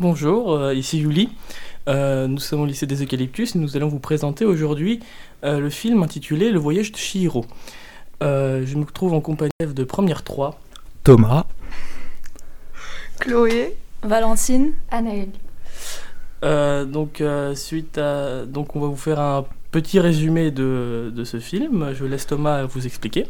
Bonjour, euh, ici Julie. Euh, nous sommes au lycée des Eucalyptus et nous allons vous présenter aujourd'hui euh, le film intitulé Le voyage de Chihiro. Euh, je me trouve en compagnie de première 3. Thomas. Chloé. Valentine. Anaël. Euh, donc, euh, suite à. Donc, on va vous faire un petit résumé de, de ce film. Je laisse Thomas vous expliquer.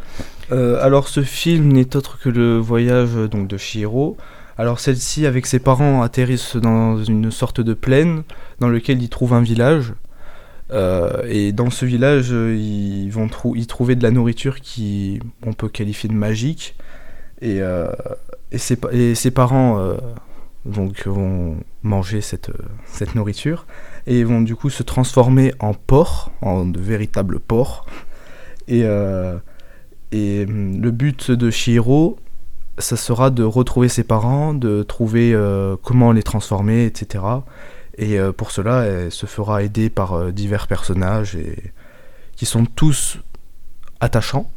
Euh, alors ce film n'est autre que le voyage donc de Chihiro. Alors celle-ci avec ses parents atterrissent dans une sorte de plaine dans lequel ils trouvent un village. Euh, et dans ce village, ils vont trou- y trouver de la nourriture qui on peut qualifier de magique. Et, euh, et, ses, parents euh, donc, vont manger cette, cette nourriture et vont du coup se transformer en porcs, en de véritables porcs. Et, et hum, le but de Shihiro, ça sera de retrouver ses parents, de trouver euh, comment les transformer, etc. Et euh, pour cela, elle se fera aider par euh, divers personnages et, qui sont tous attachants,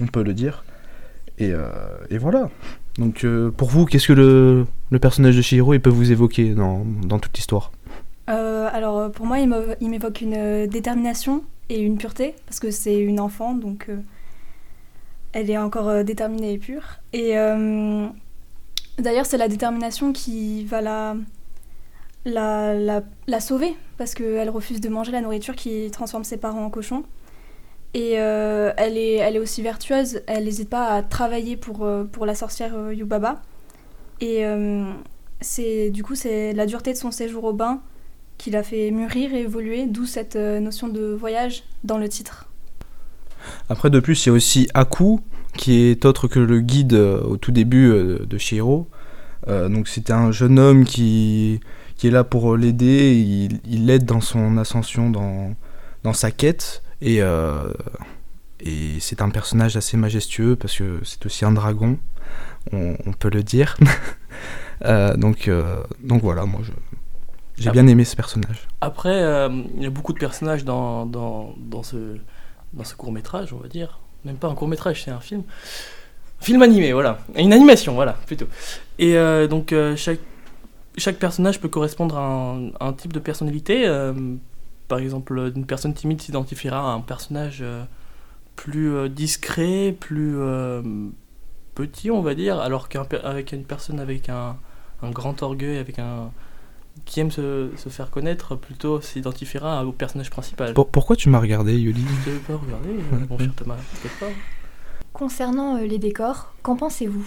on peut le dire. Et, voilà. Donc pour vous, qu'est-ce que le, personnage de Shihiro peut vous évoquer dans, dans toute l'histoire? Alors pour moi, il m'évo- il m'évoque une détermination et une pureté, parce que c'est une enfant, donc elle est encore euh, déterminée et pure. Et euh, d'ailleurs, c'est la détermination qui va la, la, la, la sauver, parce qu'elle refuse de manger la nourriture qui transforme ses parents en cochons. Et euh, elle, est, elle est aussi vertueuse, elle n'hésite pas à travailler pour, pour la sorcière Yubaba. Et c'est du coup, c'est la dureté de son séjour au bain qui l'a fait mûrir et évoluer, d'où cette notion de voyage dans le titre. Après, de plus, il y a aussi Aku, qui est autre que le guide euh, au tout début euh, de Shihiro. Euh, donc, c'était un jeune homme qui, qui est là pour l'aider. Il l'aide dans son ascension, dans, dans sa quête. Et, et c'est un personnage assez majestueux parce que c'est aussi un dragon, on, on peut le dire. Donc, donc voilà, moi je- j'ai bien aimé ce personnage. Après, il y a beaucoup de personnages dans, dans, dans ce, dans ce court-métrage, on va dire. Même pas un court-métrage, c'est un film. Film animé, voilà. Une animation, voilà, plutôt. Et euh, donc, euh, chaque, chaque personnage peut correspondre à un, type de personnalité. euh, par exemple, une personne timide s'identifiera à un personnage plus discret, plus petit, on va dire, alors qu'avec une personne avec un grand orgueil, avec un, qui aime se, se faire connaître plutôt s'identifiera au personnage principal. Pour- pourquoi tu m'as regardé, Yuli Je ne pas regarder, euh, mon cher Thomas, peut-être pas. Concernant euh, les décors, qu'en pensez-vous?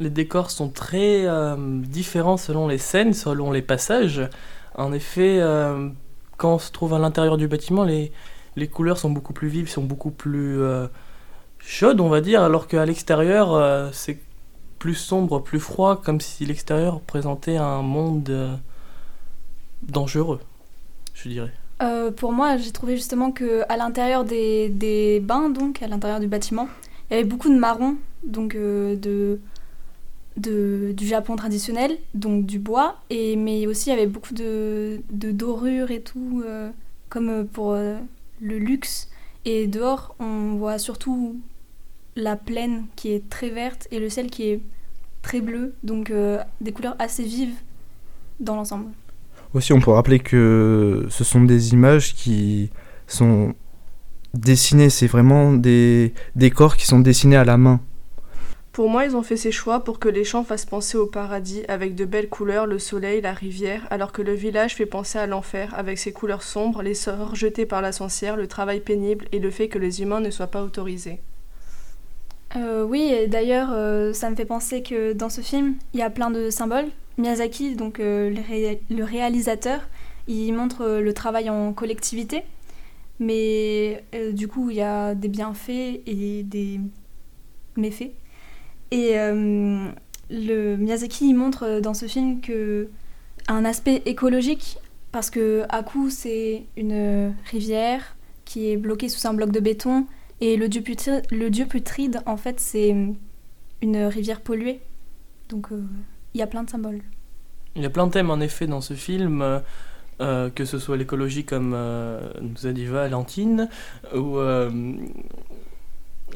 Les décors sont très euh, différents selon les scènes, selon les passages. En effet, euh, quand on se trouve à l'intérieur du bâtiment, les, les couleurs sont beaucoup plus vives, sont beaucoup plus euh, chaudes, on va dire, alors qu'à l'extérieur, euh, c'est plus sombre, plus froid, comme si l'extérieur représentait un monde euh, dangereux, je dirais. Euh, pour moi, j'ai trouvé justement que à l'intérieur des, des bains, donc à l'intérieur du bâtiment, il y avait beaucoup de marron, donc euh, de, de- du Japon traditionnel, donc du bois, et, mais aussi il y avait beaucoup de, de dorures et tout, comme pour le luxe. Et dehors, on voit surtout la plaine qui est très verte et le ciel qui est très bleu, donc euh, des couleurs assez vives dans l'ensemble. Aussi, on peut rappeler que ce sont des images qui sont dessinées, c'est vraiment des décors qui sont dessinés à la main. Pour moi, ils ont fait ces choix pour que les champs fassent penser au paradis avec de belles couleurs, le soleil, la rivière, alors que le village fait penser à l'enfer avec ses couleurs sombres, les sorts jetés par la sorcière, le travail pénible et le fait que les humains ne soient pas autorisés. Euh, oui, d'ailleurs, euh, ça me fait penser que dans ce film, il y a plein de symboles. Miyazaki, donc euh, le, ré- le réalisateur, il montre le travail en collectivité, mais du coup, il y a des bienfaits et des méfaits. Et Miyazaki, il montre dans ce film que un aspect écologique, parce que Aku, c'est une rivière qui est bloquée sous un bloc de béton, et le dieu, putride, en fait, c'est une rivière polluée. Donc, euh, il y a plein de symboles. Il y a plein de thèmes en effet dans ce film, euh, euh, que ce soit l'écologie comme nous a dit Valentine, ou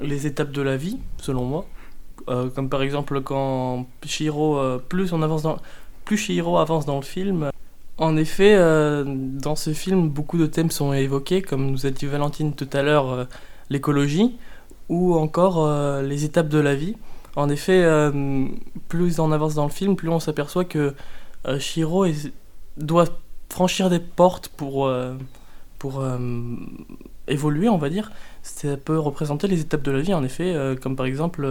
les étapes de la vie, selon moi. Comme par exemple quand Shiro, plus on avance dans, plus Shihiro avance dans le film, en effet, dans ce film, beaucoup de thèmes sont évoqués, comme nous a dit Valentine tout à l'heure, l'écologie, ou encore euh, les étapes de la vie. En effet, plus on avance dans le film, plus on s'aperçoit que Shiro doit franchir des portes pour, pour évoluer, on va dire. Ça peut représenter les étapes de la vie, en effet, comme par exemple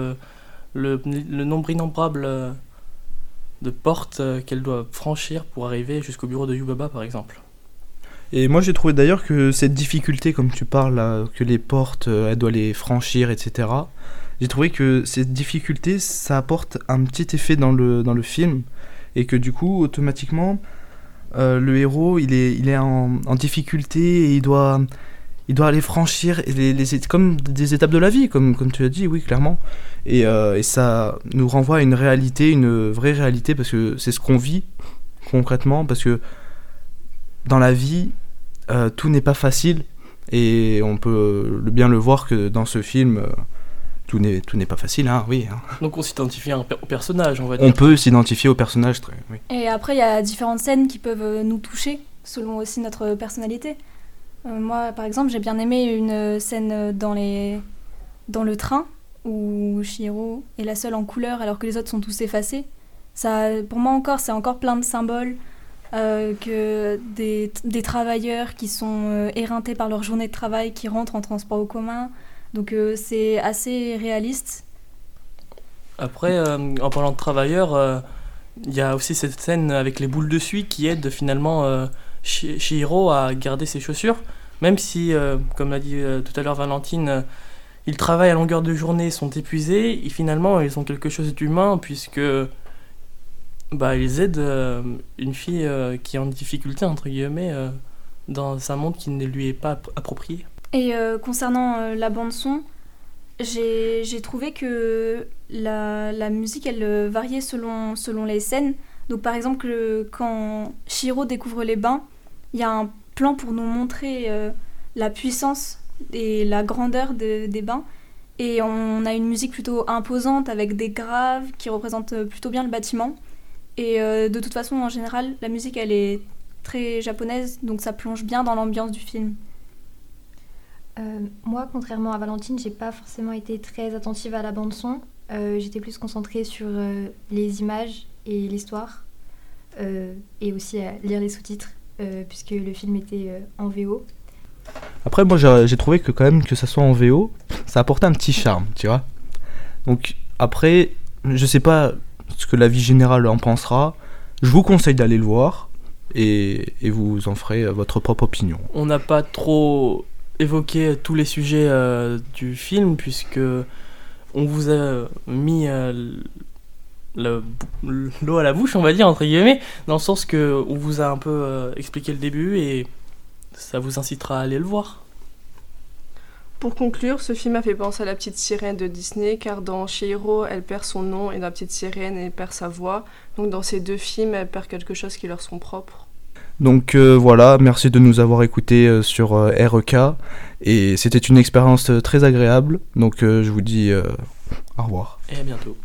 le, le nombre innombrable de portes euh, qu'elle doit franchir pour arriver jusqu'au bureau de Yubaba par exemple. Et moi j'ai trouvé d'ailleurs que cette difficulté, comme tu parles, que les portes, euh, elle doit les franchir, etc. J'ai trouvé que cette difficulté, ça apporte un petit effet dans le, dans le film, et que du coup, automatiquement, euh, le héros, il est, il est en, difficulté, et il doit, il doit aller franchir les, comme des étapes de la vie, comme, comme tu as dit, oui, clairement. Et, euh, et, ça nous renvoie à une réalité, une vraie réalité, parce que c'est ce qu'on vit concrètement, parce que dans la vie, euh, tout n'est pas facile, et on peut bien le voir que dans ce film, euh, tout n'est tout n'est pas facile, hein, oui. Hein. Donc on s'identifie au personnage, on va dire. On peut s'identifier au personnage, très. Oui. Et après, il y a différentes scènes qui peuvent nous toucher, selon aussi notre personnalité. Euh, moi, par exemple, j'ai bien aimé une scène dans, les... dans le train où Shiro est la seule en couleur alors que les autres sont tous effacés. Ça, pour moi encore, c'est encore plein de symboles. Euh, que des, des, travailleurs qui sont euh, éreintés par leur journée de travail, qui rentrent en transport au commun. Donc c'est assez réaliste. Après, en parlant de travailleurs, il y a aussi cette scène avec les boules de suie qui aide finalement Shihiro à garder ses chaussures. Même si, euh, comme l'a dit euh, tout à l'heure Valentine, euh, ils travaillent à longueur de journée, sont épuisés, et finalement ils ont quelque chose d'humain puisque bah, ils aident une fille qui est en difficulté, entre guillemets, dans un monde qui ne lui est pas approprié. Et concernant la bande-son, j'ai trouvé que la, la, musique, elle variait selon, selon les scènes. Donc par exemple, quand Shiro découvre les bains, il y a un plan pour nous montrer euh, la puissance et la grandeur des bains. Et on a une musique plutôt imposante avec des graves qui représentent euh, plutôt bien le bâtiment. Et euh, de toute façon, en général, la musique, elle est très japonaise, donc ça plonge bien dans l'ambiance du film. moi, contrairement à Valentine, j'ai pas forcément été très attentive à la bande son. J'étais plus concentrée sur les images et l'histoire, et aussi à lire les sous-titres. Euh, puisque le film était euh, en VO. Après, moi, j'ai trouvé que quand même que ça soit en VO, ça apportait un petit charme, tu vois. Donc, après, je sais pas ce que la vie générale en pensera. Je vous conseille d'aller le voir et, vous en ferez votre propre opinion. On n'a pas trop évoqué tous les sujets euh, du film puisque on vous a mis l'eau à la bouche, on va dire, entre guillemets, dans le sens que on vous a un peu euh, expliqué le début et ça vous incitera à aller le voir. Pour conclure, ce film a fait penser à la petite sirène de Disney, car dans Shihiro, elle perd son nom et dans la petite sirène, elle perd sa voix. Donc dans ces deux films, elle perd quelque chose qui leur sont propres. Donc euh, voilà, merci de nous avoir écoutés euh, sur REK. Et c'était une expérience très agréable. Donc je vous dis au revoir. Et à bientôt.